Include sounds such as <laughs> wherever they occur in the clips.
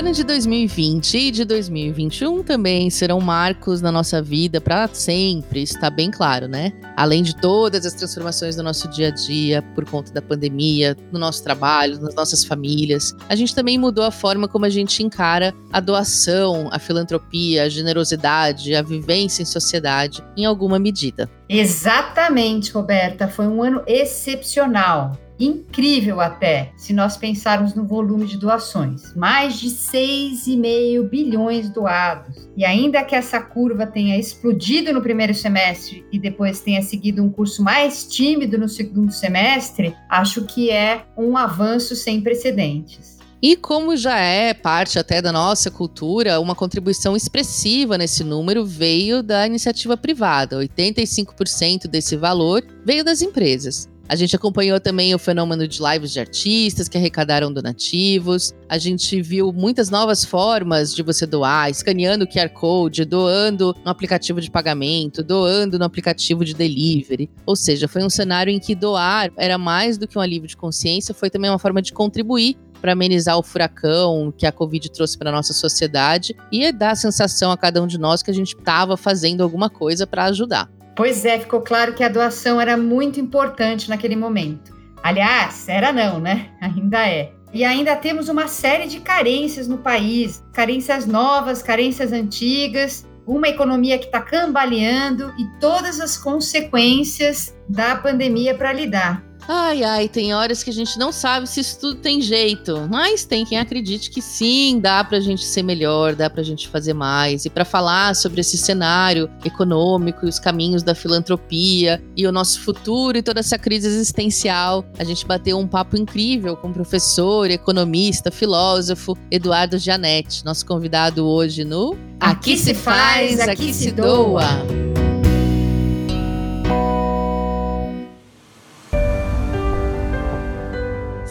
ano de 2020 e de 2021 também serão marcos na nossa vida para sempre, está bem claro, né? Além de todas as transformações do nosso dia a dia por conta da pandemia, no nosso trabalho, nas nossas famílias, a gente também mudou a forma como a gente encara a doação, a filantropia, a generosidade, a vivência em sociedade, em alguma medida. Exatamente, Roberta. Foi um ano excepcional incrível até, se nós pensarmos no volume de doações. Mais de 6,5 bilhões doados. E ainda que essa curva tenha explodido no primeiro semestre e depois tenha seguido um curso mais tímido no segundo semestre, acho que é um avanço sem precedentes. E como já é parte até da nossa cultura, uma contribuição expressiva nesse número veio da iniciativa privada. 85% desse valor veio das empresas. A gente acompanhou também o fenômeno de lives de artistas que arrecadaram donativos. A gente viu muitas novas formas de você doar, escaneando o QR Code, doando no aplicativo de pagamento, doando no aplicativo de delivery. Ou seja, foi um cenário em que doar era mais do que um alívio de consciência, foi também uma forma de contribuir para amenizar o furacão que a Covid trouxe para nossa sociedade e dar a sensação a cada um de nós que a gente estava fazendo alguma coisa para ajudar. Pois é, ficou claro que a doação era muito importante naquele momento. Aliás, era não, né? <laughs> Ainda é. E ainda temos uma série de carências no país, carências novas, carências antigas, uma economia que está cambaleando e todas as consequências da pandemia para lidar. Ai, ai, tem horas que a gente não sabe se isso tudo tem jeito, mas tem quem acredite que sim, dá pra gente ser melhor, dá pra gente fazer mais. E para falar sobre esse cenário econômico e os caminhos da filantropia e o nosso futuro e toda essa crise existencial, a gente bateu um papo incrível com o professor, economista, filósofo Eduardo Janete, nosso convidado hoje no Aqui se faz, aqui se doa.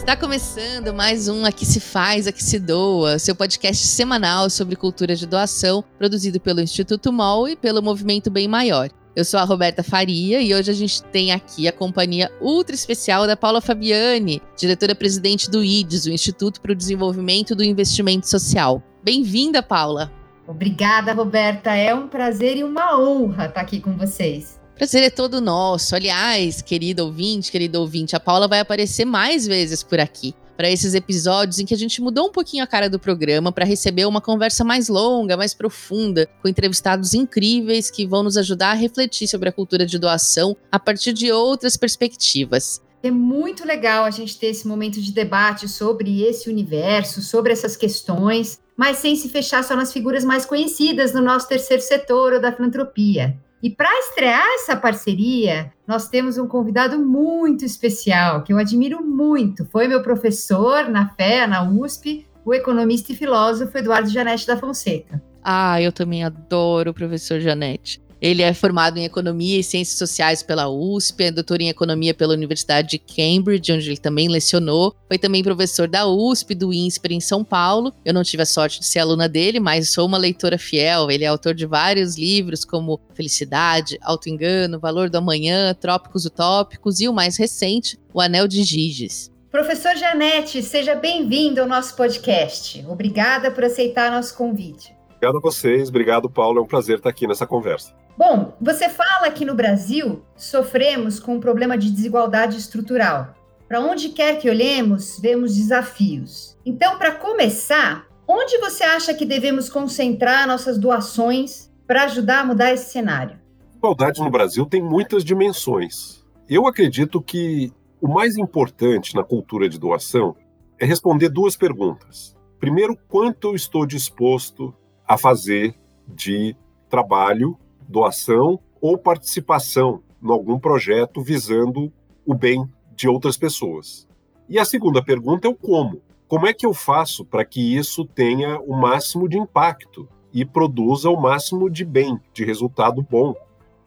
Está começando mais um Aqui se faz, aqui se doa, seu podcast semanal sobre cultura de doação, produzido pelo Instituto MOL e pelo Movimento Bem Maior. Eu sou a Roberta Faria e hoje a gente tem aqui a companhia ultra especial da Paula Fabiani, diretora-presidente do IDES, o Instituto para o Desenvolvimento do Investimento Social. Bem-vinda, Paula. Obrigada, Roberta. É um prazer e uma honra estar aqui com vocês. Prazer é todo nosso. Aliás, querido ouvinte, querido ouvinte, a Paula vai aparecer mais vezes por aqui para esses episódios em que a gente mudou um pouquinho a cara do programa para receber uma conversa mais longa, mais profunda, com entrevistados incríveis que vão nos ajudar a refletir sobre a cultura de doação a partir de outras perspectivas. É muito legal a gente ter esse momento de debate sobre esse universo, sobre essas questões, mas sem se fechar só nas figuras mais conhecidas do nosso terceiro setor ou da filantropia. E para estrear essa parceria, nós temos um convidado muito especial, que eu admiro muito. Foi meu professor na FEA, na USP, o economista e filósofo Eduardo Janete da Fonseca. Ah, eu também adoro o professor Janete. Ele é formado em Economia e Ciências Sociais pela USP, é doutor em Economia pela Universidade de Cambridge, onde ele também lecionou. Foi também professor da USP, do INSPER em São Paulo. Eu não tive a sorte de ser aluna dele, mas sou uma leitora fiel. Ele é autor de vários livros, como Felicidade, Auto-Engano, Valor do Amanhã, Trópicos Utópicos e o mais recente, O Anel de Giges. Professor Janete, seja bem-vindo ao nosso podcast. Obrigada por aceitar nosso convite. Obrigado a vocês, obrigado, Paulo. É um prazer estar aqui nessa conversa. Bom, você fala que no Brasil sofremos com um problema de desigualdade estrutural. Para onde quer que olhemos, vemos desafios. Então, para começar, onde você acha que devemos concentrar nossas doações para ajudar a mudar esse cenário? A desigualdade no Brasil tem muitas dimensões. Eu acredito que o mais importante na cultura de doação é responder duas perguntas. Primeiro, quanto eu estou disposto a fazer de trabalho doação ou participação em algum projeto visando o bem de outras pessoas. E a segunda pergunta é o como. Como é que eu faço para que isso tenha o máximo de impacto e produza o máximo de bem, de resultado bom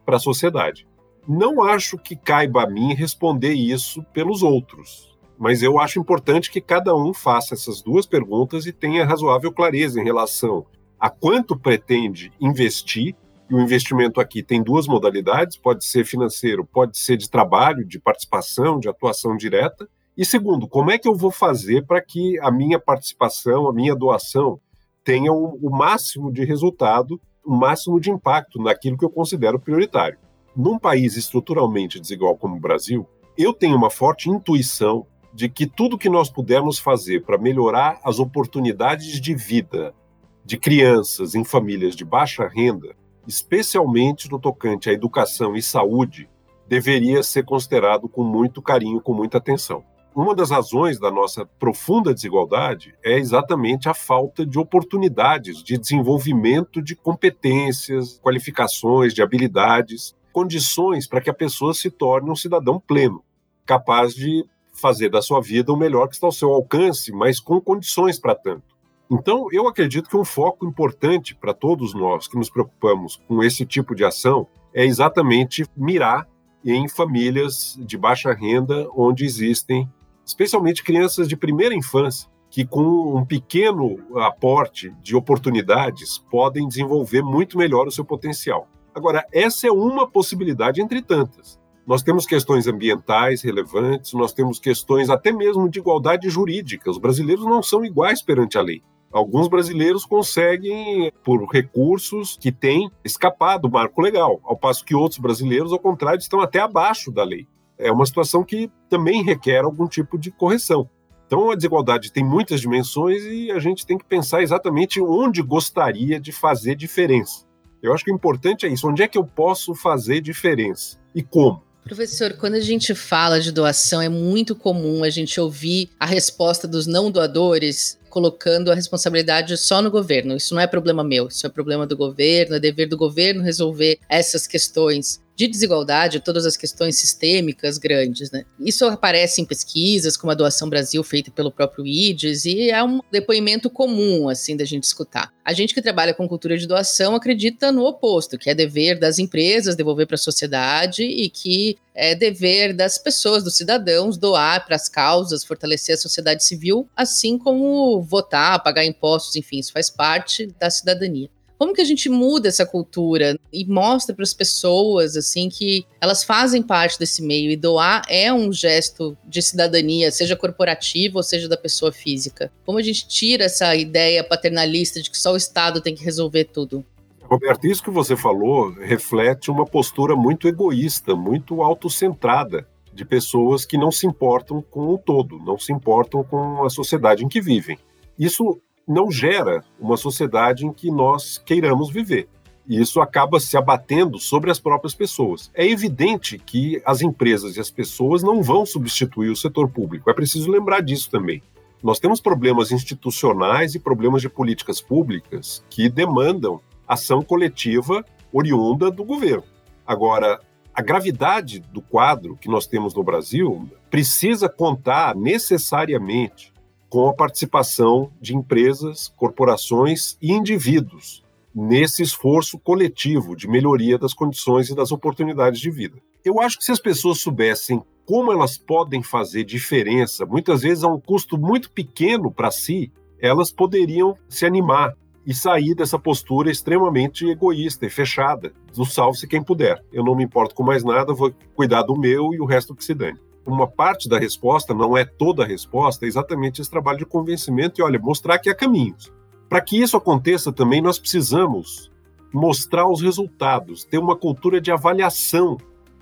para a sociedade? Não acho que caiba a mim responder isso pelos outros, mas eu acho importante que cada um faça essas duas perguntas e tenha razoável clareza em relação a quanto pretende investir e o investimento aqui tem duas modalidades: pode ser financeiro, pode ser de trabalho, de participação, de atuação direta. E segundo, como é que eu vou fazer para que a minha participação, a minha doação, tenha o, o máximo de resultado, o máximo de impacto naquilo que eu considero prioritário. Num país estruturalmente desigual como o Brasil, eu tenho uma forte intuição de que tudo que nós pudermos fazer para melhorar as oportunidades de vida de crianças em famílias de baixa renda, especialmente no tocante à educação e saúde, deveria ser considerado com muito carinho, com muita atenção. Uma das razões da nossa profunda desigualdade é exatamente a falta de oportunidades de desenvolvimento de competências, qualificações, de habilidades, condições para que a pessoa se torne um cidadão pleno, capaz de fazer da sua vida o melhor que está ao seu alcance, mas com condições para tanto. Então, eu acredito que um foco importante para todos nós que nos preocupamos com esse tipo de ação é exatamente mirar em famílias de baixa renda, onde existem especialmente crianças de primeira infância, que com um pequeno aporte de oportunidades podem desenvolver muito melhor o seu potencial. Agora, essa é uma possibilidade entre tantas. Nós temos questões ambientais relevantes, nós temos questões até mesmo de igualdade jurídica. Os brasileiros não são iguais perante a lei. Alguns brasileiros conseguem, por recursos que têm, escapar do marco legal, ao passo que outros brasileiros, ao contrário, estão até abaixo da lei. É uma situação que também requer algum tipo de correção. Então, a desigualdade tem muitas dimensões e a gente tem que pensar exatamente onde gostaria de fazer diferença. Eu acho que o importante é isso: onde é que eu posso fazer diferença e como? Professor, quando a gente fala de doação, é muito comum a gente ouvir a resposta dos não doadores colocando a responsabilidade só no governo. Isso não é problema meu, isso é problema do governo, é dever do governo resolver essas questões de desigualdade, todas as questões sistêmicas grandes, né? Isso aparece em pesquisas, como a Doação Brasil, feita pelo próprio IDES, e é um depoimento comum, assim, da gente escutar. A gente que trabalha com cultura de doação acredita no oposto, que é dever das empresas devolver para a sociedade e que é dever das pessoas, dos cidadãos, doar para as causas, fortalecer a sociedade civil, assim como votar, pagar impostos, enfim, isso faz parte da cidadania. Como que a gente muda essa cultura e mostra para as pessoas assim que elas fazem parte desse meio e doar é um gesto de cidadania, seja corporativa ou seja da pessoa física? Como a gente tira essa ideia paternalista de que só o Estado tem que resolver tudo? Roberto, isso que você falou reflete uma postura muito egoísta, muito autocentrada de pessoas que não se importam com o todo, não se importam com a sociedade em que vivem. Isso não gera uma sociedade em que nós queiramos viver. E isso acaba se abatendo sobre as próprias pessoas. É evidente que as empresas e as pessoas não vão substituir o setor público. É preciso lembrar disso também. Nós temos problemas institucionais e problemas de políticas públicas que demandam ação coletiva oriunda do governo. Agora, a gravidade do quadro que nós temos no Brasil precisa contar necessariamente com a participação de empresas, corporações e indivíduos nesse esforço coletivo de melhoria das condições e das oportunidades de vida. Eu acho que se as pessoas soubessem como elas podem fazer diferença, muitas vezes a um custo muito pequeno para si, elas poderiam se animar e sair dessa postura extremamente egoísta e fechada, do salve-se quem puder. Eu não me importo com mais nada, vou cuidar do meu e o resto que se dane uma parte da resposta, não é toda a resposta, é exatamente esse trabalho de convencimento e, olha, mostrar que há caminhos. Para que isso aconteça também, nós precisamos mostrar os resultados, ter uma cultura de avaliação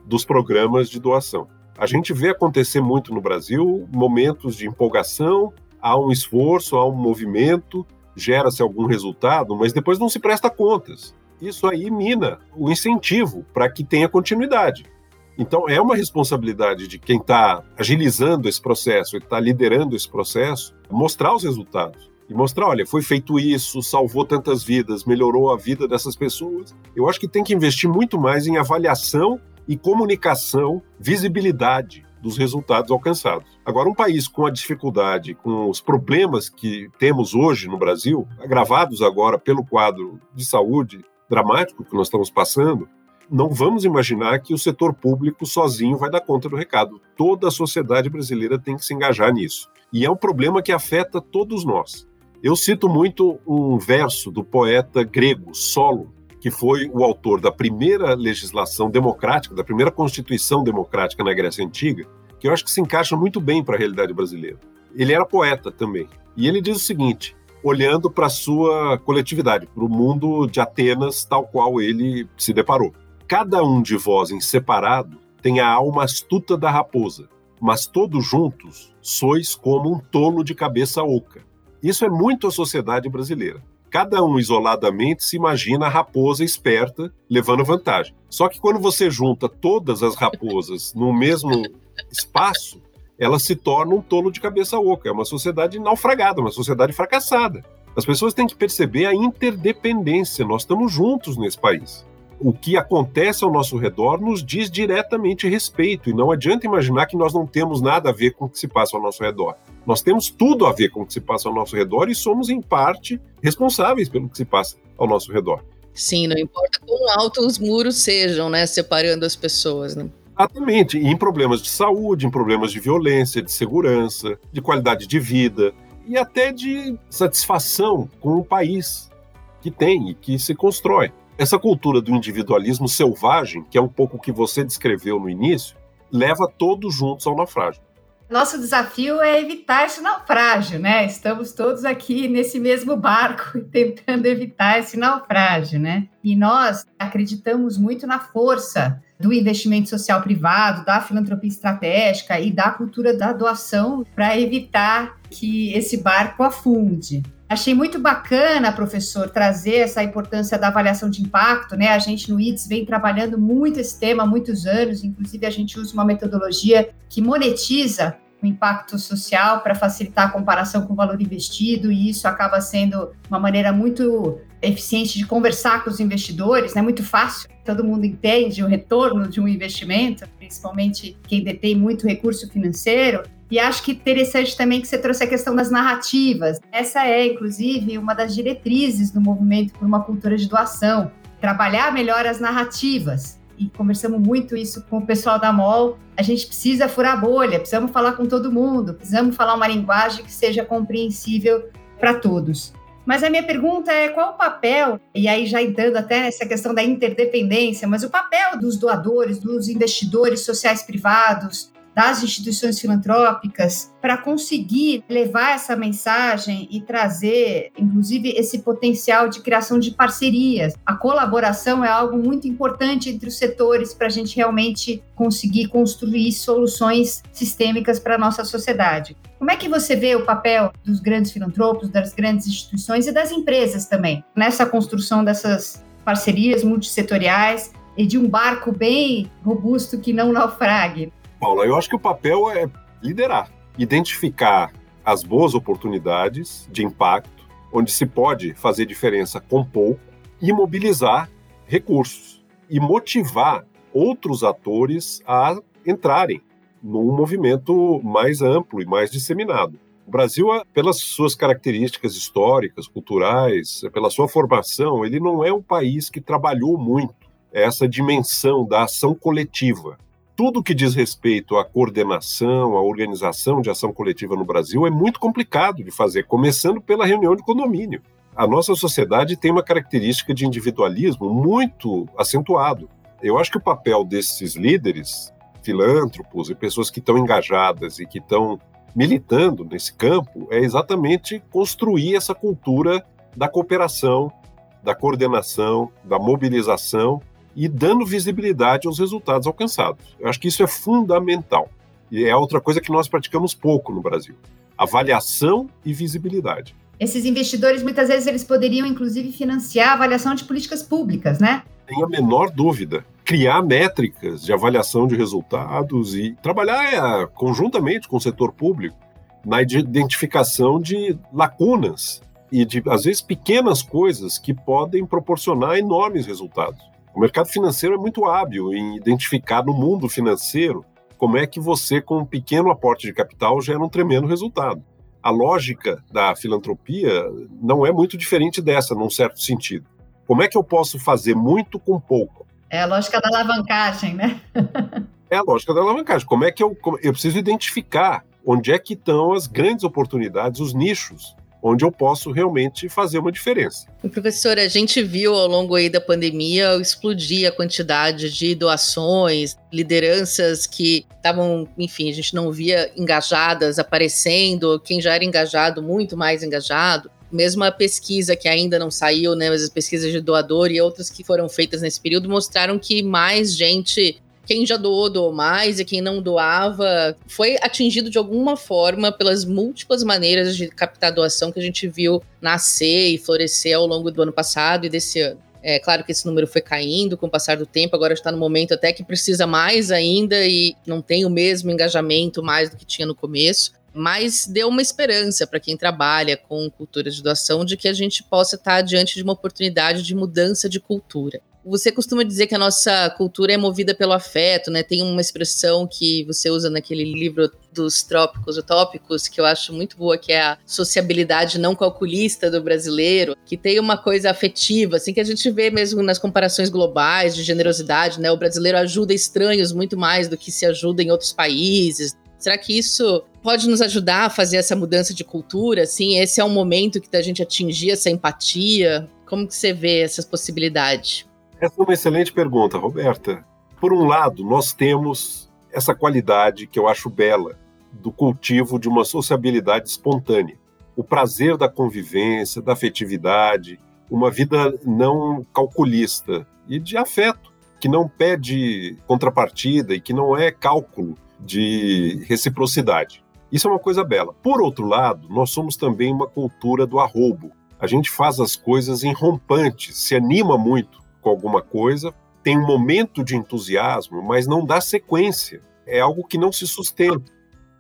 dos programas de doação. A gente vê acontecer muito no Brasil momentos de empolgação, há um esforço, há um movimento, gera-se algum resultado, mas depois não se presta contas. Isso aí mina o incentivo para que tenha continuidade. Então, é uma responsabilidade de quem está agilizando esse processo, está liderando esse processo, mostrar os resultados. E mostrar, olha, foi feito isso, salvou tantas vidas, melhorou a vida dessas pessoas. Eu acho que tem que investir muito mais em avaliação e comunicação, visibilidade dos resultados alcançados. Agora, um país com a dificuldade, com os problemas que temos hoje no Brasil, agravados agora pelo quadro de saúde dramático que nós estamos passando, não vamos imaginar que o setor público sozinho vai dar conta do recado. Toda a sociedade brasileira tem que se engajar nisso. E é um problema que afeta todos nós. Eu cito muito um verso do poeta grego Solo, que foi o autor da primeira legislação democrática, da primeira constituição democrática na Grécia Antiga, que eu acho que se encaixa muito bem para a realidade brasileira. Ele era poeta também. E ele diz o seguinte: olhando para a sua coletividade, para o mundo de Atenas tal qual ele se deparou. Cada um de vós em separado tem a alma astuta da raposa, mas todos juntos sois como um tolo de cabeça oca. Isso é muito a sociedade brasileira. Cada um isoladamente se imagina a raposa esperta levando vantagem. Só que quando você junta todas as raposas no mesmo espaço, ela se torna um tolo de cabeça oca. É uma sociedade naufragada, uma sociedade fracassada. As pessoas têm que perceber a interdependência. Nós estamos juntos nesse país o que acontece ao nosso redor nos diz diretamente respeito, e não adianta imaginar que nós não temos nada a ver com o que se passa ao nosso redor. Nós temos tudo a ver com o que se passa ao nosso redor e somos, em parte, responsáveis pelo que se passa ao nosso redor. Sim, não importa quão altos os muros sejam, né, separando as pessoas, né? Exatamente, e em problemas de saúde, em problemas de violência, de segurança, de qualidade de vida e até de satisfação com o país que tem e que se constrói. Essa cultura do individualismo selvagem, que é um pouco o que você descreveu no início, leva todos juntos ao naufrágio. Nosso desafio é evitar esse naufrágio, né? Estamos todos aqui nesse mesmo barco <laughs> tentando evitar esse naufrágio, né? E nós acreditamos muito na força do investimento social privado, da filantropia estratégica e da cultura da doação para evitar que esse barco afunde. Achei muito bacana, professor, trazer essa importância da avaliação de impacto, né? A gente no IDS vem trabalhando muito esse tema há muitos anos, inclusive a gente usa uma metodologia que monetiza o impacto social para facilitar a comparação com o valor investido, e isso acaba sendo uma maneira muito eficiente de conversar com os investidores, né? Muito fácil, todo mundo entende o retorno de um investimento, principalmente quem detém muito recurso financeiro. E acho que interessante também que você trouxe a questão das narrativas. Essa é, inclusive, uma das diretrizes do movimento por uma cultura de doação. Trabalhar melhor as narrativas. E conversamos muito isso com o pessoal da MOL. A gente precisa furar a bolha, precisamos falar com todo mundo, precisamos falar uma linguagem que seja compreensível para todos. Mas a minha pergunta é qual o papel, e aí já entrando até nessa questão da interdependência, mas o papel dos doadores, dos investidores sociais privados, das instituições filantrópicas para conseguir levar essa mensagem e trazer, inclusive, esse potencial de criação de parcerias. A colaboração é algo muito importante entre os setores para a gente realmente conseguir construir soluções sistêmicas para a nossa sociedade. Como é que você vê o papel dos grandes filantropos, das grandes instituições e das empresas também nessa construção dessas parcerias multissetoriais e de um barco bem robusto que não naufrague? Paula, eu acho que o papel é liderar, identificar as boas oportunidades de impacto, onde se pode fazer diferença com pouco, e mobilizar recursos e motivar outros atores a entrarem num movimento mais amplo e mais disseminado. O Brasil, pelas suas características históricas, culturais, pela sua formação, ele não é um país que trabalhou muito essa dimensão da ação coletiva tudo que diz respeito à coordenação, à organização de ação coletiva no Brasil é muito complicado de fazer, começando pela reunião de condomínio. A nossa sociedade tem uma característica de individualismo muito acentuado. Eu acho que o papel desses líderes, filântropos e pessoas que estão engajadas e que estão militando nesse campo é exatamente construir essa cultura da cooperação, da coordenação, da mobilização e dando visibilidade aos resultados alcançados. Eu acho que isso é fundamental. E é outra coisa que nós praticamos pouco no Brasil. Avaliação e visibilidade. Esses investidores, muitas vezes, eles poderiam, inclusive, financiar a avaliação de políticas públicas, né? Tem a menor dúvida. Criar métricas de avaliação de resultados e trabalhar é, conjuntamente com o setor público na identificação de lacunas e de, às vezes, pequenas coisas que podem proporcionar enormes resultados. O mercado financeiro é muito hábil em identificar no mundo financeiro como é que você, com um pequeno aporte de capital, gera um tremendo resultado. A lógica da filantropia não é muito diferente dessa, num certo sentido. Como é que eu posso fazer muito com pouco? É a lógica da alavancagem, né? <laughs> é a lógica da alavancagem. Como é que eu, eu preciso identificar onde é que estão as grandes oportunidades, os nichos onde eu posso realmente fazer uma diferença. professor, a gente viu ao longo aí da pandemia explodir a quantidade de doações, lideranças que estavam, enfim, a gente não via engajadas aparecendo, quem já era engajado, muito mais engajado. Mesmo a pesquisa que ainda não saiu, né, mas as pesquisas de doador e outras que foram feitas nesse período mostraram que mais gente quem já doou, doou mais, e quem não doava foi atingido de alguma forma pelas múltiplas maneiras de captar doação que a gente viu nascer e florescer ao longo do ano passado e desse ano. É claro que esse número foi caindo com o passar do tempo, agora está no momento até que precisa mais ainda e não tem o mesmo engajamento mais do que tinha no começo mas deu uma esperança para quem trabalha com cultura de doação de que a gente possa estar diante de uma oportunidade de mudança de cultura. Você costuma dizer que a nossa cultura é movida pelo afeto, né? Tem uma expressão que você usa naquele livro dos trópicos utópicos, que eu acho muito boa, que é a sociabilidade não calculista do brasileiro, que tem uma coisa afetiva, assim, que a gente vê mesmo nas comparações globais de generosidade, né? O brasileiro ajuda estranhos muito mais do que se ajuda em outros países. Será que isso pode nos ajudar a fazer essa mudança de cultura? Assim, esse é um momento que a gente atingir essa empatia? Como que você vê essas possibilidades? Essa é uma excelente pergunta, Roberta. Por um lado, nós temos essa qualidade que eu acho bela do cultivo de uma sociabilidade espontânea. O prazer da convivência, da afetividade, uma vida não calculista e de afeto, que não pede contrapartida e que não é cálculo de reciprocidade. Isso é uma coisa bela. Por outro lado, nós somos também uma cultura do arrobo. A gente faz as coisas em rompantes, se anima muito com alguma coisa, tem um momento de entusiasmo, mas não dá sequência. É algo que não se sustenta.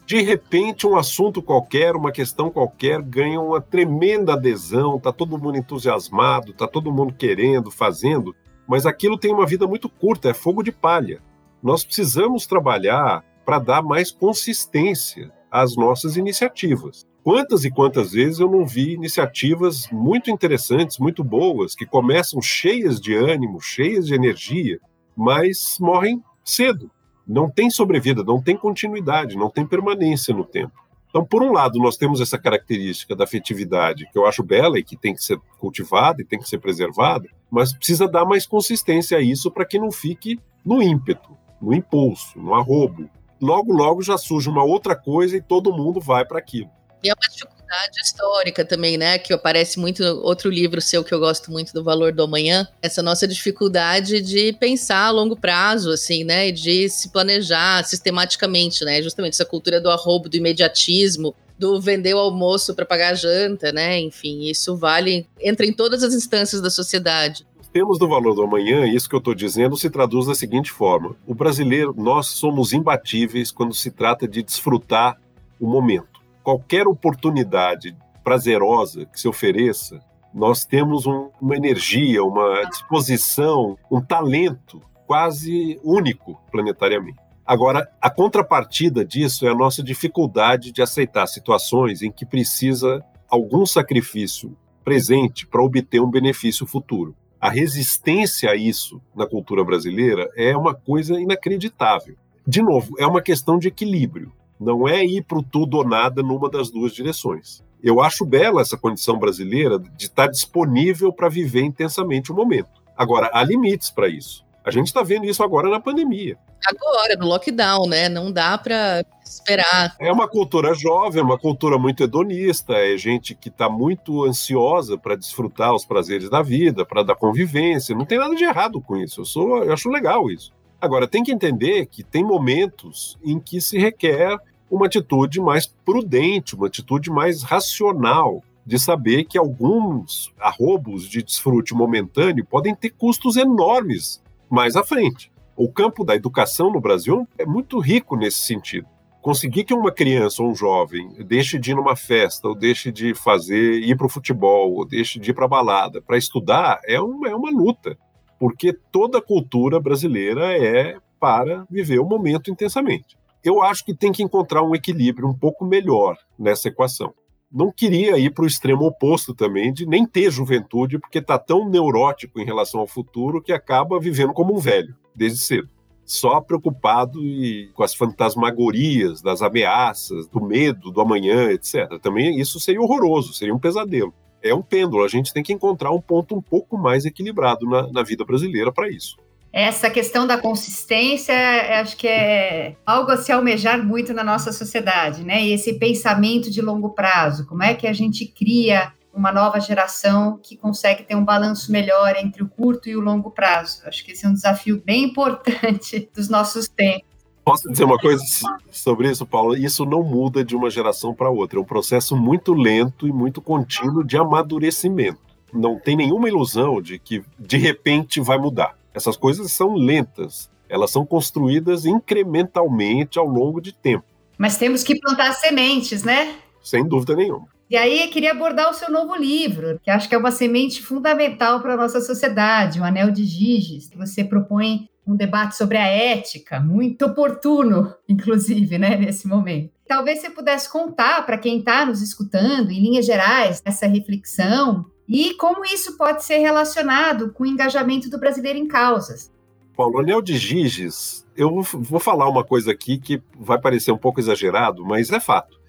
De repente, um assunto qualquer, uma questão qualquer, ganha uma tremenda adesão, está todo mundo entusiasmado, está todo mundo querendo, fazendo, mas aquilo tem uma vida muito curta, é fogo de palha. Nós precisamos trabalhar para dar mais consistência às nossas iniciativas. Quantas e quantas vezes eu não vi iniciativas muito interessantes, muito boas, que começam cheias de ânimo, cheias de energia, mas morrem cedo. Não tem sobrevida, não tem continuidade, não tem permanência no tempo. Então, por um lado, nós temos essa característica da afetividade, que eu acho bela e que tem que ser cultivada e tem que ser preservada, mas precisa dar mais consistência a isso para que não fique no ímpeto, no impulso, no arrobo. Logo, logo já surge uma outra coisa e todo mundo vai para aquilo. E é uma dificuldade histórica também, né? Que aparece muito no outro livro seu que eu gosto muito do Valor do Amanhã. Essa nossa dificuldade de pensar a longo prazo, assim, né? E de se planejar sistematicamente, né? Justamente essa cultura do arrobo, do imediatismo, do vender o almoço para pagar a janta, né? Enfim, isso vale, entra em todas as instâncias da sociedade temos do valor do amanhã, isso que eu estou dizendo se traduz da seguinte forma: o brasileiro, nós somos imbatíveis quando se trata de desfrutar o momento qualquer oportunidade prazerosa que se ofereça, nós temos um, uma energia, uma disposição, um talento quase único planetariamente. Agora, a contrapartida disso é a nossa dificuldade de aceitar situações em que precisa algum sacrifício presente para obter um benefício futuro. A resistência a isso na cultura brasileira é uma coisa inacreditável. De novo, é uma questão de equilíbrio. Não é ir para o tudo ou nada numa das duas direções. Eu acho bela essa condição brasileira de estar disponível para viver intensamente o momento. Agora, há limites para isso. A gente está vendo isso agora na pandemia. Agora, no lockdown, né? Não dá para esperar. É uma cultura jovem, uma cultura muito hedonista, é gente que está muito ansiosa para desfrutar os prazeres da vida, para dar convivência. Não tem nada de errado com isso. Eu, sou, eu acho legal isso. Agora, tem que entender que tem momentos em que se requer uma atitude mais prudente, uma atitude mais racional, de saber que alguns arrobos de desfrute momentâneo podem ter custos enormes mais à frente. O campo da educação no Brasil é muito rico nesse sentido. Conseguir que uma criança ou um jovem deixe de ir numa festa, ou deixe de fazer, ir para o futebol, ou deixe de ir para a balada, para estudar, é uma, é uma luta. Porque toda a cultura brasileira é para viver o momento intensamente eu acho que tem que encontrar um equilíbrio um pouco melhor nessa equação. Não queria ir para o extremo oposto também, de nem ter juventude, porque está tão neurótico em relação ao futuro que acaba vivendo como um velho, desde cedo. só preocupado e, com as fantasmagorias das ameaças, do medo do amanhã, etc. Também isso seria horroroso, seria um pesadelo. É um pêndulo, a gente tem que encontrar um ponto um pouco mais equilibrado na, na vida brasileira para isso. Essa questão da consistência, acho que é algo a se almejar muito na nossa sociedade, né? E esse pensamento de longo prazo, como é que a gente cria uma nova geração que consegue ter um balanço melhor entre o curto e o longo prazo. Acho que esse é um desafio bem importante <laughs> dos nossos tempos. Posso dizer uma coisa sobre isso, Paulo? Isso não muda de uma geração para outra. É um processo muito lento e muito contínuo de amadurecimento. Não tem nenhuma ilusão de que de repente vai mudar. Essas coisas são lentas. Elas são construídas incrementalmente ao longo de tempo. Mas temos que plantar sementes, né? Sem dúvida nenhuma. E aí, queria abordar o seu novo livro, que acho que é uma semente fundamental para a nossa sociedade, o Anel de Giges, que você propõe um debate sobre a ética, muito oportuno, inclusive, né, nesse momento. Talvez você pudesse contar para quem está nos escutando, em linhas gerais, essa reflexão e como isso pode ser relacionado com o engajamento do brasileiro em causas. Paulo, Anel de Giges, eu vou falar uma coisa aqui que vai parecer um pouco exagerado, mas é fato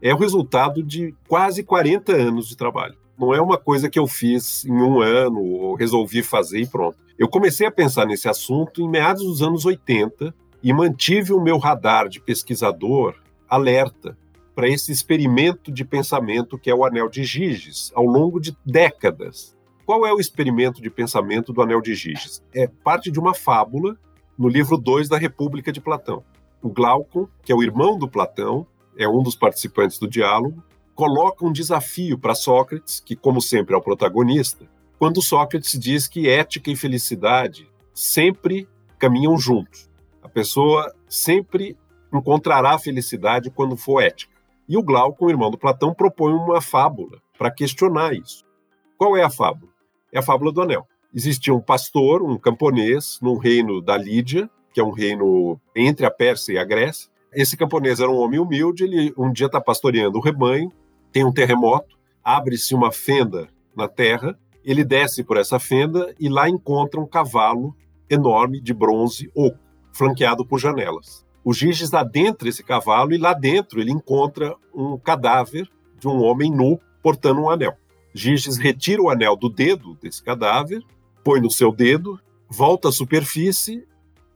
é o resultado de quase 40 anos de trabalho. Não é uma coisa que eu fiz em um ano ou resolvi fazer e pronto. Eu comecei a pensar nesse assunto em meados dos anos 80 e mantive o meu radar de pesquisador alerta para esse experimento de pensamento que é o Anel de Giges, ao longo de décadas. Qual é o experimento de pensamento do Anel de Giges? É parte de uma fábula no livro 2 da República de Platão. O Glaucon, que é o irmão do Platão, é um dos participantes do diálogo, coloca um desafio para Sócrates, que, como sempre, é o protagonista, quando Sócrates diz que ética e felicidade sempre caminham juntos. A pessoa sempre encontrará felicidade quando for ética. E o Glauco, irmão do Platão, propõe uma fábula para questionar isso. Qual é a fábula? É a fábula do anel. Existia um pastor, um camponês, num reino da Lídia, que é um reino entre a Pérsia e a Grécia, esse camponês era um homem humilde, ele um dia está pastoreando o rebanho, tem um terremoto, abre-se uma fenda na terra, ele desce por essa fenda e lá encontra um cavalo enorme de bronze oco, flanqueado por janelas. O Giges adentra esse cavalo e lá dentro ele encontra um cadáver de um homem nu portando um anel. Giges retira o anel do dedo desse cadáver, põe no seu dedo, volta à superfície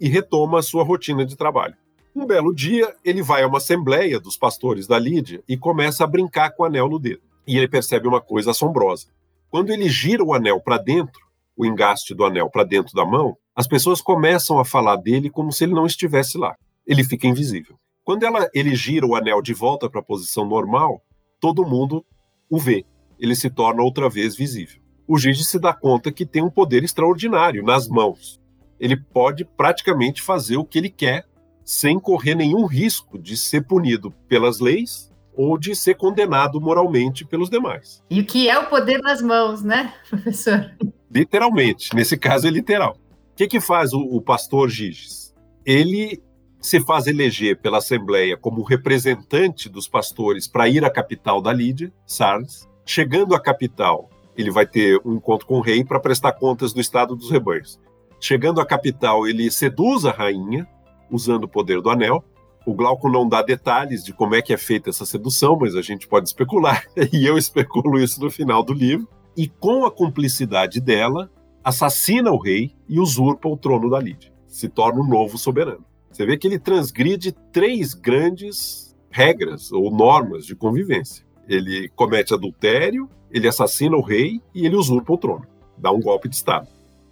e retoma a sua rotina de trabalho. Um belo dia, ele vai a uma assembleia dos pastores da Lídia e começa a brincar com o anel no dedo. E ele percebe uma coisa assombrosa. Quando ele gira o anel para dentro, o engaste do anel para dentro da mão, as pessoas começam a falar dele como se ele não estivesse lá. Ele fica invisível. Quando ela, ele gira o anel de volta para a posição normal, todo mundo o vê. Ele se torna outra vez visível. O Gigi se dá conta que tem um poder extraordinário nas mãos. Ele pode praticamente fazer o que ele quer sem correr nenhum risco de ser punido pelas leis ou de ser condenado moralmente pelos demais. E o que é o poder nas mãos, né, <laughs> professor? Literalmente, nesse caso é literal. O que, que faz o, o pastor Giges? Ele se faz eleger pela Assembleia como representante dos pastores para ir à capital da Lídia, Sardes. Chegando à capital, ele vai ter um encontro com o rei para prestar contas do estado dos rebanhos. Chegando à capital, ele seduz a rainha, usando o poder do anel. O Glauco não dá detalhes de como é que é feita essa sedução, mas a gente pode especular, <laughs> e eu especulo isso no final do livro. E com a cumplicidade dela, assassina o rei e usurpa o trono da Lídia. Se torna o um novo soberano. Você vê que ele transgride três grandes regras ou normas de convivência. Ele comete adultério, ele assassina o rei e ele usurpa o trono. Dá um golpe de Estado.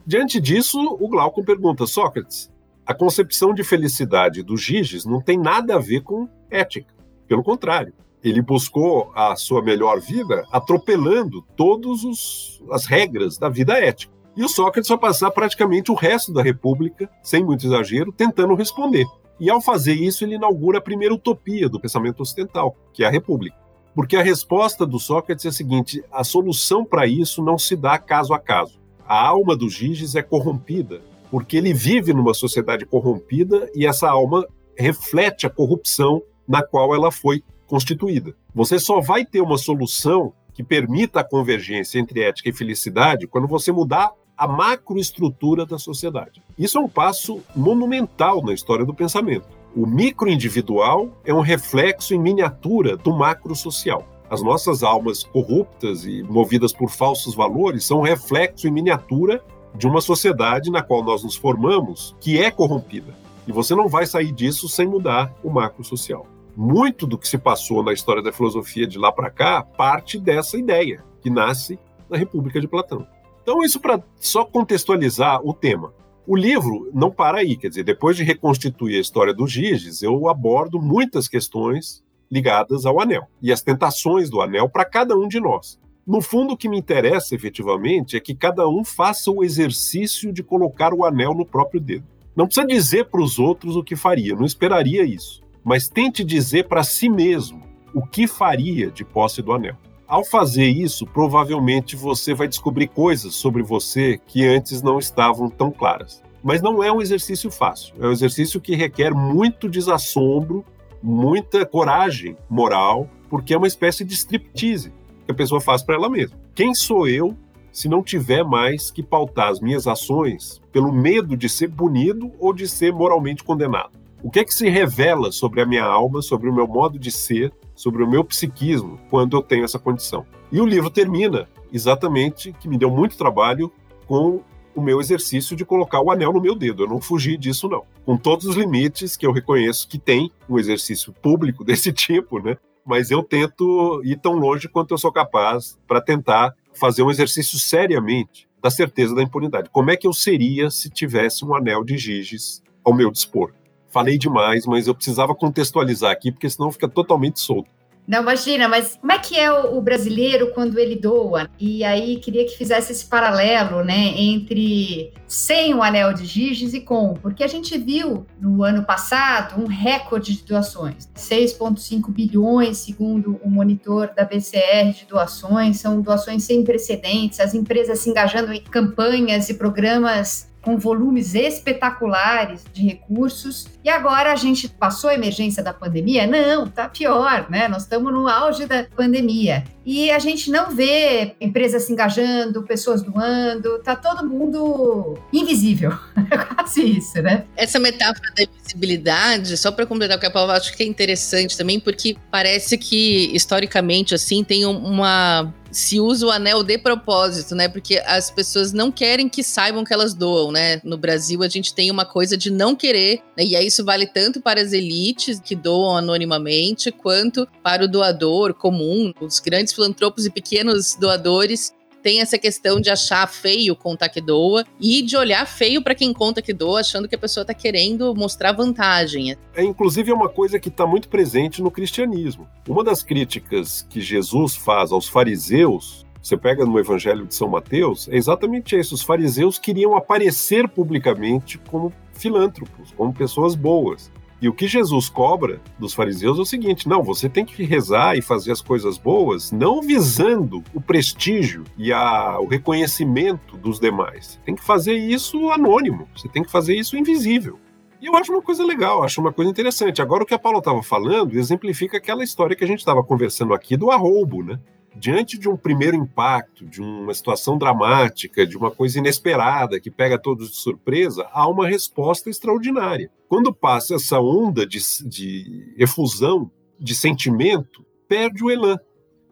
Diante disso, o Glauco pergunta: Sócrates, a concepção de felicidade do Giges não tem nada a ver com ética. Pelo contrário, ele buscou a sua melhor vida atropelando todas as regras da vida ética. E o Sócrates vai passar praticamente o resto da República, sem muito exagero, tentando responder. E ao fazer isso, ele inaugura a primeira utopia do pensamento ocidental, que é a República. Porque a resposta do Sócrates é a seguinte: a solução para isso não se dá caso a caso. A alma do Giges é corrompida porque ele vive numa sociedade corrompida e essa alma reflete a corrupção na qual ela foi constituída. Você só vai ter uma solução que permita a convergência entre ética e felicidade quando você mudar a macroestrutura da sociedade. Isso é um passo monumental na história do pensamento. O microindividual é um reflexo em miniatura do macro social. As nossas almas corruptas e movidas por falsos valores são um reflexo em miniatura de uma sociedade na qual nós nos formamos, que é corrompida. E você não vai sair disso sem mudar o macro social. Muito do que se passou na história da filosofia de lá para cá parte dessa ideia, que nasce na República de Platão. Então, isso para só contextualizar o tema. O livro não para aí, quer dizer, depois de reconstituir a história dos Giges, eu abordo muitas questões ligadas ao anel e as tentações do anel para cada um de nós. No fundo, o que me interessa efetivamente é que cada um faça o exercício de colocar o anel no próprio dedo. Não precisa dizer para os outros o que faria, não esperaria isso, mas tente dizer para si mesmo o que faria de posse do anel. Ao fazer isso, provavelmente você vai descobrir coisas sobre você que antes não estavam tão claras. Mas não é um exercício fácil. É um exercício que requer muito desassombro, muita coragem moral, porque é uma espécie de striptease que a pessoa faz para ela mesma. Quem sou eu se não tiver mais que pautar as minhas ações pelo medo de ser punido ou de ser moralmente condenado? O que é que se revela sobre a minha alma, sobre o meu modo de ser, sobre o meu psiquismo quando eu tenho essa condição. E o livro termina exatamente, que me deu muito trabalho, com o meu exercício de colocar o anel no meu dedo. Eu não fugi disso, não. Com todos os limites que eu reconheço que tem um exercício público <laughs> desse tipo, né? Mas eu tento ir tão longe quanto eu sou capaz para tentar fazer um exercício seriamente da certeza da impunidade. Como é que eu seria se tivesse um anel de Giges ao meu dispor? Falei demais, mas eu precisava contextualizar aqui, porque senão fica totalmente solto. Não, imagina, mas como é que é o, brasileiro quando ele doa? E aí queria que fizesse esse paralelo, né, entre sem o anel de Giges e com, porque a gente viu no ano passado um recorde de doações, 6,5 bilhões, segundo o monitor da BCR de doações, são doações sem precedentes, as empresas se engajando em campanhas e programas com volumes espetaculares de recursos. E agora a gente passou a emergência da pandemia? Não, tá pior, né? Nós estamos no auge da pandemia. E a gente não vê empresas se engajando, pessoas doando, tá todo mundo invisível. <laughs> É quase isso, né? Essa metáfora da invisibilidade, só para completar o que a Paula acho que é interessante também, porque parece que historicamente assim tem uma se usa o anel de propósito, né? Porque as pessoas não querem que saibam que elas doam, né? No Brasil, a gente tem uma coisa de não querer, né? e aí isso vale tanto para as elites que doam anonimamente, quanto para o doador comum, os grandes filantropos e pequenos doadores tem essa questão de achar feio contar que doa e de olhar feio para quem conta que doa, achando que a pessoa está querendo mostrar vantagem. É inclusive é uma coisa que está muito presente no cristianismo. Uma das críticas que Jesus faz aos fariseus você pega no Evangelho de São Mateus, é exatamente isso. Os fariseus queriam aparecer publicamente como filântropos, como pessoas boas. E o que Jesus cobra dos fariseus é o seguinte: não, você tem que rezar e fazer as coisas boas, não visando o prestígio e a, o reconhecimento dos demais. Tem que fazer isso anônimo, você tem que fazer isso invisível. E eu acho uma coisa legal, acho uma coisa interessante. Agora, o que a Paula estava falando exemplifica aquela história que a gente estava conversando aqui do arroubo, né? Diante de um primeiro impacto, de uma situação dramática, de uma coisa inesperada que pega todos de surpresa, há uma resposta extraordinária. Quando passa essa onda de, de efusão de sentimento, perde o elan.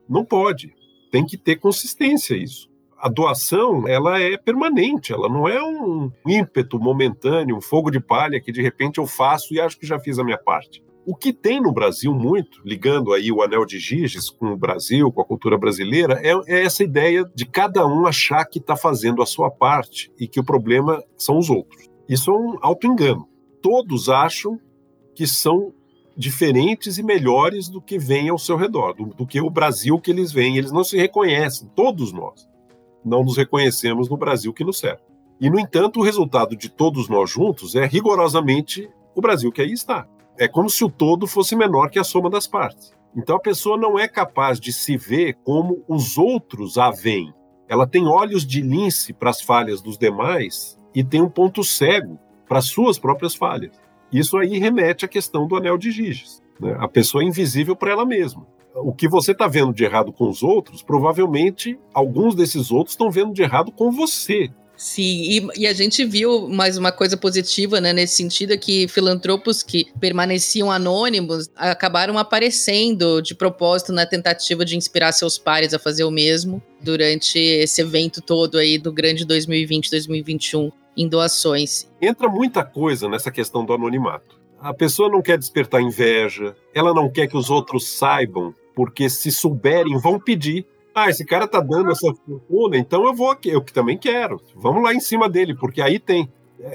Não pode. Tem que ter consistência isso. A doação, ela é permanente, ela não é um ímpeto momentâneo, um fogo de palha que de repente eu faço e acho que já fiz a minha parte. O que tem no Brasil muito, ligando aí o anel de Giges com o Brasil, com a cultura brasileira, é, é essa ideia de cada um achar que está fazendo a sua parte e que o problema são os outros. Isso é um auto-engano. Todos acham que são diferentes e melhores do que vem ao seu redor, do, do que o Brasil que eles veem. Eles não se reconhecem, todos nós não nos reconhecemos no Brasil que nos serve. E, no entanto, o resultado de todos nós juntos é rigorosamente o Brasil que aí está. É como se o todo fosse menor que a soma das partes. Então a pessoa não é capaz de se ver como os outros a veem. Ela tem olhos de lince para as falhas dos demais e tem um ponto cego para as suas próprias falhas. Isso aí remete à questão do anel de Giges. Né? A pessoa é invisível para ela mesma. O que você está vendo de errado com os outros, provavelmente alguns desses outros estão vendo de errado com você. Sim, e, e, a gente viu mais uma coisa positiva, né, nesse sentido, é que filantropos que permaneciam anônimos acabaram aparecendo de propósito na tentativa de inspirar seus pares a fazer o mesmo durante esse evento todo aí do grande 2020-2021 em doações. Entra muita coisa nessa questão do anonimato. A pessoa não quer despertar inveja, ela não quer que os outros saibam, porque se souberem, vão pedir. Ah, esse cara tá dando essa fortuna, então eu vou aqui, eu que também quero. Vamos lá em cima dele, porque aí tem.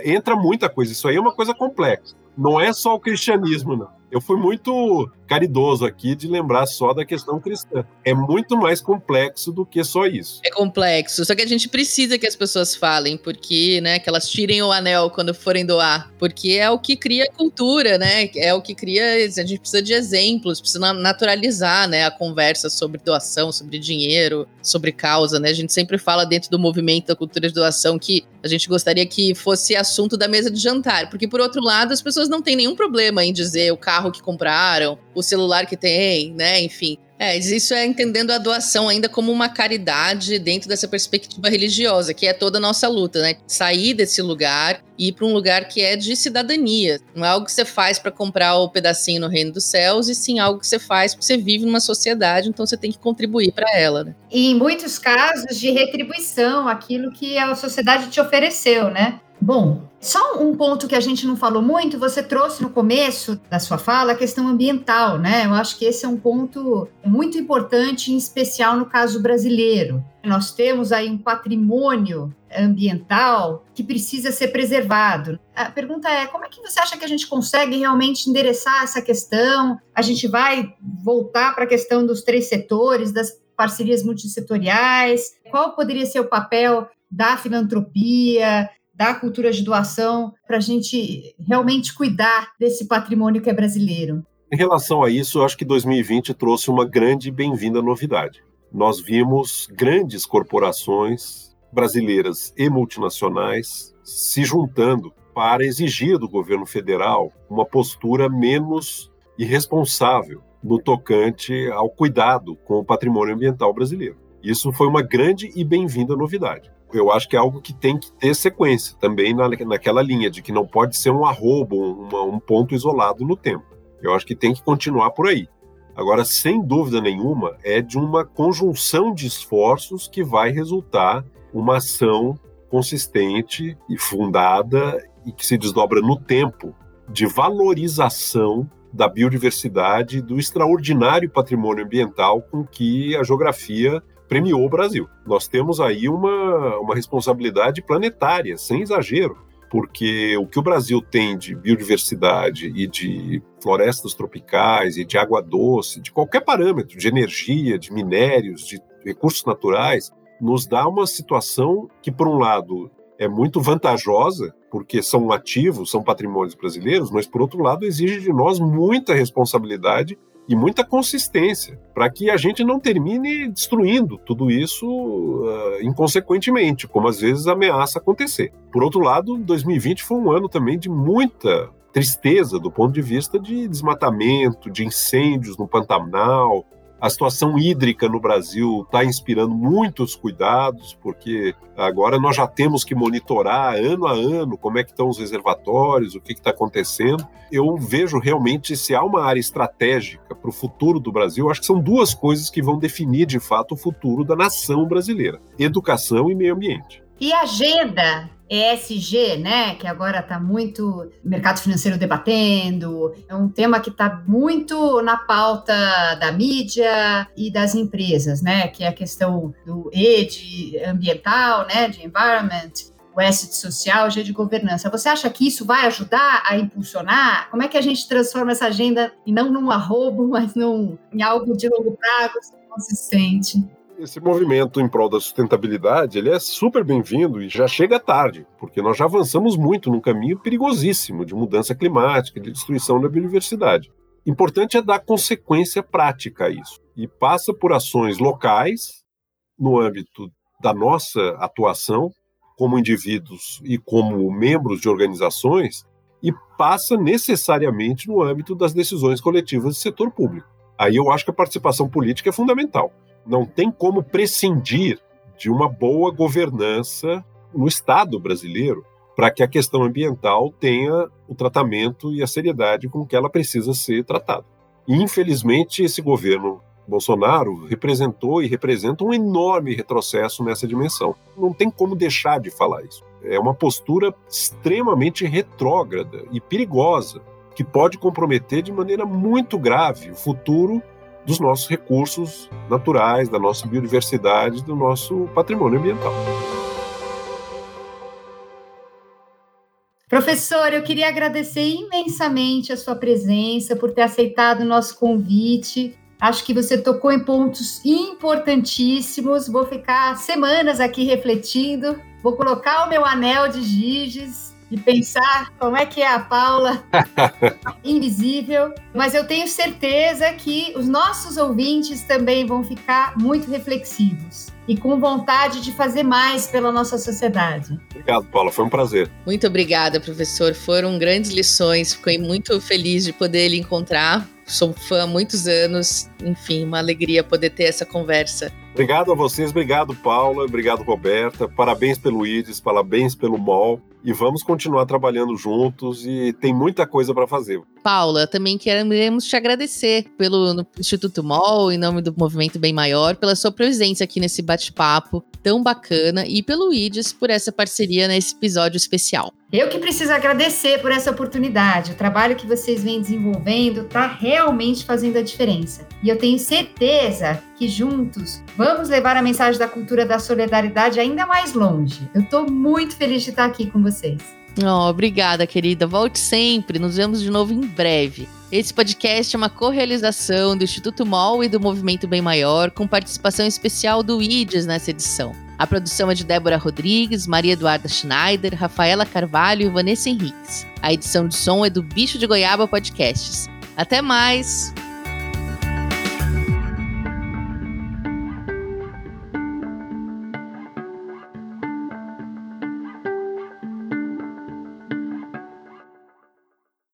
Entra muita coisa. Isso aí é uma coisa complexa. Não é só o cristianismo, não. Eu fui muito caridoso aqui de lembrar só da questão cristã. É muito mais complexo do que só isso. É complexo, só que a gente precisa que as pessoas falem, porque, né, que elas tirem o anel quando forem doar, porque é o que cria cultura, né? É o que cria, a gente precisa de exemplos, precisa naturalizar, né, a conversa sobre doação, sobre dinheiro, sobre causa, né? A gente sempre fala dentro do movimento da cultura de doação que a gente gostaria que fosse assunto da mesa de jantar, porque por outro lado, as pessoas não têm nenhum problema em dizer o carro que compraram, o celular que tem, né? Enfim. É, isso é entendendo a doação ainda como uma caridade dentro dessa perspectiva religiosa, que é toda a nossa luta, né? Sair desse lugar e ir para um lugar que é de cidadania. Não é algo que você faz para comprar o pedacinho no reino dos céus, e sim algo que você faz porque você vive numa sociedade, então você tem que contribuir para ela. Né? E em muitos casos de retribuição, aquilo que a sociedade te ofereceu, né? Bom, só um ponto que a gente não falou muito, você trouxe no começo da sua fala a questão ambiental, né? Eu acho que esse é um ponto muito importante, em especial no caso brasileiro. Nós temos aí um patrimônio ambiental que precisa ser preservado. A pergunta é: como é que você acha que a gente consegue realmente endereçar essa questão? A gente vai voltar para a questão dos três setores, das parcerias multissetoriais? Qual poderia ser o papel da filantropia, da cultura de doação para a gente realmente cuidar desse patrimônio que é brasileiro. Em relação a isso, eu acho que 2020 trouxe uma grande e bem-vinda novidade. Nós vimos grandes corporações brasileiras e multinacionais se juntando para exigir do governo federal uma postura menos irresponsável no tocante ao cuidado com o patrimônio ambiental brasileiro. Isso foi uma grande e bem-vinda novidade eu acho que é algo que tem que ter sequência também na, naquela linha, de que não pode ser um arrobo, uma, um ponto isolado no tempo. Eu acho que tem que continuar por aí. Agora, sem dúvida nenhuma, é de uma conjunção de esforços que vai resultar uma ação consistente e fundada e que se desdobra no tempo de valorização da biodiversidade, do extraordinário patrimônio ambiental com que a geografia premiou o Brasil. Nós temos aí uma, uma responsabilidade planetária, sem exagero, porque o que o Brasil tem de biodiversidade e de florestas tropicais e de água doce, de qualquer parâmetro, de energia, de minérios, de recursos naturais, nos dá uma situação que, por um lado, é muito vantajosa, porque são ativos, são patrimônios brasileiros, mas, por outro lado, exige de nós muita responsabilidade e muita consistência para que a gente não termine destruindo tudo isso uh, inconsequentemente, como às vezes ameaça acontecer. Por outro lado, 2020 foi um ano também de muita tristeza do ponto de vista de desmatamento, de incêndios no Pantanal, a situação hídrica no Brasil está inspirando muitos cuidados, porque agora nós já temos que monitorar ano a ano como é que estão os reservatórios, o que está acontecendo. Eu vejo realmente se há uma área estratégica para o futuro do Brasil, acho que são duas coisas que vão definir de fato o futuro da nação brasileira: educação e meio ambiente. E agenda ESG, né, que agora está muito mercado financeiro debatendo, é um tema que está muito na pauta da mídia e das empresas, né, que é a questão do E de ambiental, né, de environment, o S de social, G de governança. Você acha que isso vai ajudar a impulsionar? Como é que a gente transforma essa agenda não num arrobo, <laughs> mas num, em algo de longo prazo, consistente? esse movimento em prol da sustentabilidade ele é super bem-vindo e já chega tarde, porque nós já avançamos muito num caminho perigosíssimo de mudança climática, de destruição da biodiversidade. Importante é dar consequência prática a isso e passa por ações locais no âmbito da nossa atuação como indivíduos e como membros de organizações e passa necessariamente no âmbito das decisões coletivas do setor público. Aí eu acho que a participação política é fundamental não tem como prescindir de uma boa governança no Estado brasileiro para que a questão ambiental tenha o tratamento e a seriedade com que ela precisa ser tratada. Infelizmente, esse governo Bolsonaro representou e representa um enorme retrocesso nessa dimensão. Não tem como deixar de falar isso. É uma postura extremamente retrógrada e perigosa, que pode comprometer de maneira muito grave o futuro dos nossos recursos naturais, da nossa biodiversidade, do nosso patrimônio ambiental. Professor, eu queria agradecer imensamente a sua presença, por ter aceitado o nosso convite. Acho que você tocou em pontos importantíssimos. Vou ficar semanas aqui refletindo. Vou colocar o meu anel de Giges e pensar como é que é a Paula <laughs> invisível. Mas eu tenho certeza que os nossos ouvintes também vão ficar muito reflexivos e com vontade de fazer mais pela nossa sociedade. Obrigado, Paula. Foi um prazer. Muito obrigada, professor. Foram grandes lições. Fiquei muito feliz de poder lhe encontrar. Sou fã há muitos anos. Enfim, uma alegria poder ter essa conversa. Obrigado a vocês, obrigado, Paula, obrigado, Roberta. Parabéns pelo IDES, parabéns pelo MOL e vamos continuar trabalhando juntos e tem muita coisa para fazer. Paula, também queremos te agradecer pelo Instituto MOL, em nome do Movimento Bem Maior, pela sua presença aqui nesse bate-papo tão bacana e pelo IDES por essa parceria nesse episódio especial. Eu que preciso agradecer por essa oportunidade. O trabalho que vocês vêm desenvolvendo está realmente fazendo a diferença. E eu tenho certeza que juntos vamos levar a mensagem da cultura da solidariedade ainda mais longe. Eu estou muito feliz de estar aqui com vocês. Oh, obrigada, querida. Volte sempre. Nos vemos de novo em breve. Esse podcast é uma co-realização do Instituto MOL e do Movimento Bem Maior, com participação especial do IDES nessa edição. A produção é de Débora Rodrigues, Maria Eduarda Schneider, Rafaela Carvalho e Vanessa Henriques. A edição de som é do Bicho de Goiaba Podcasts. Até mais!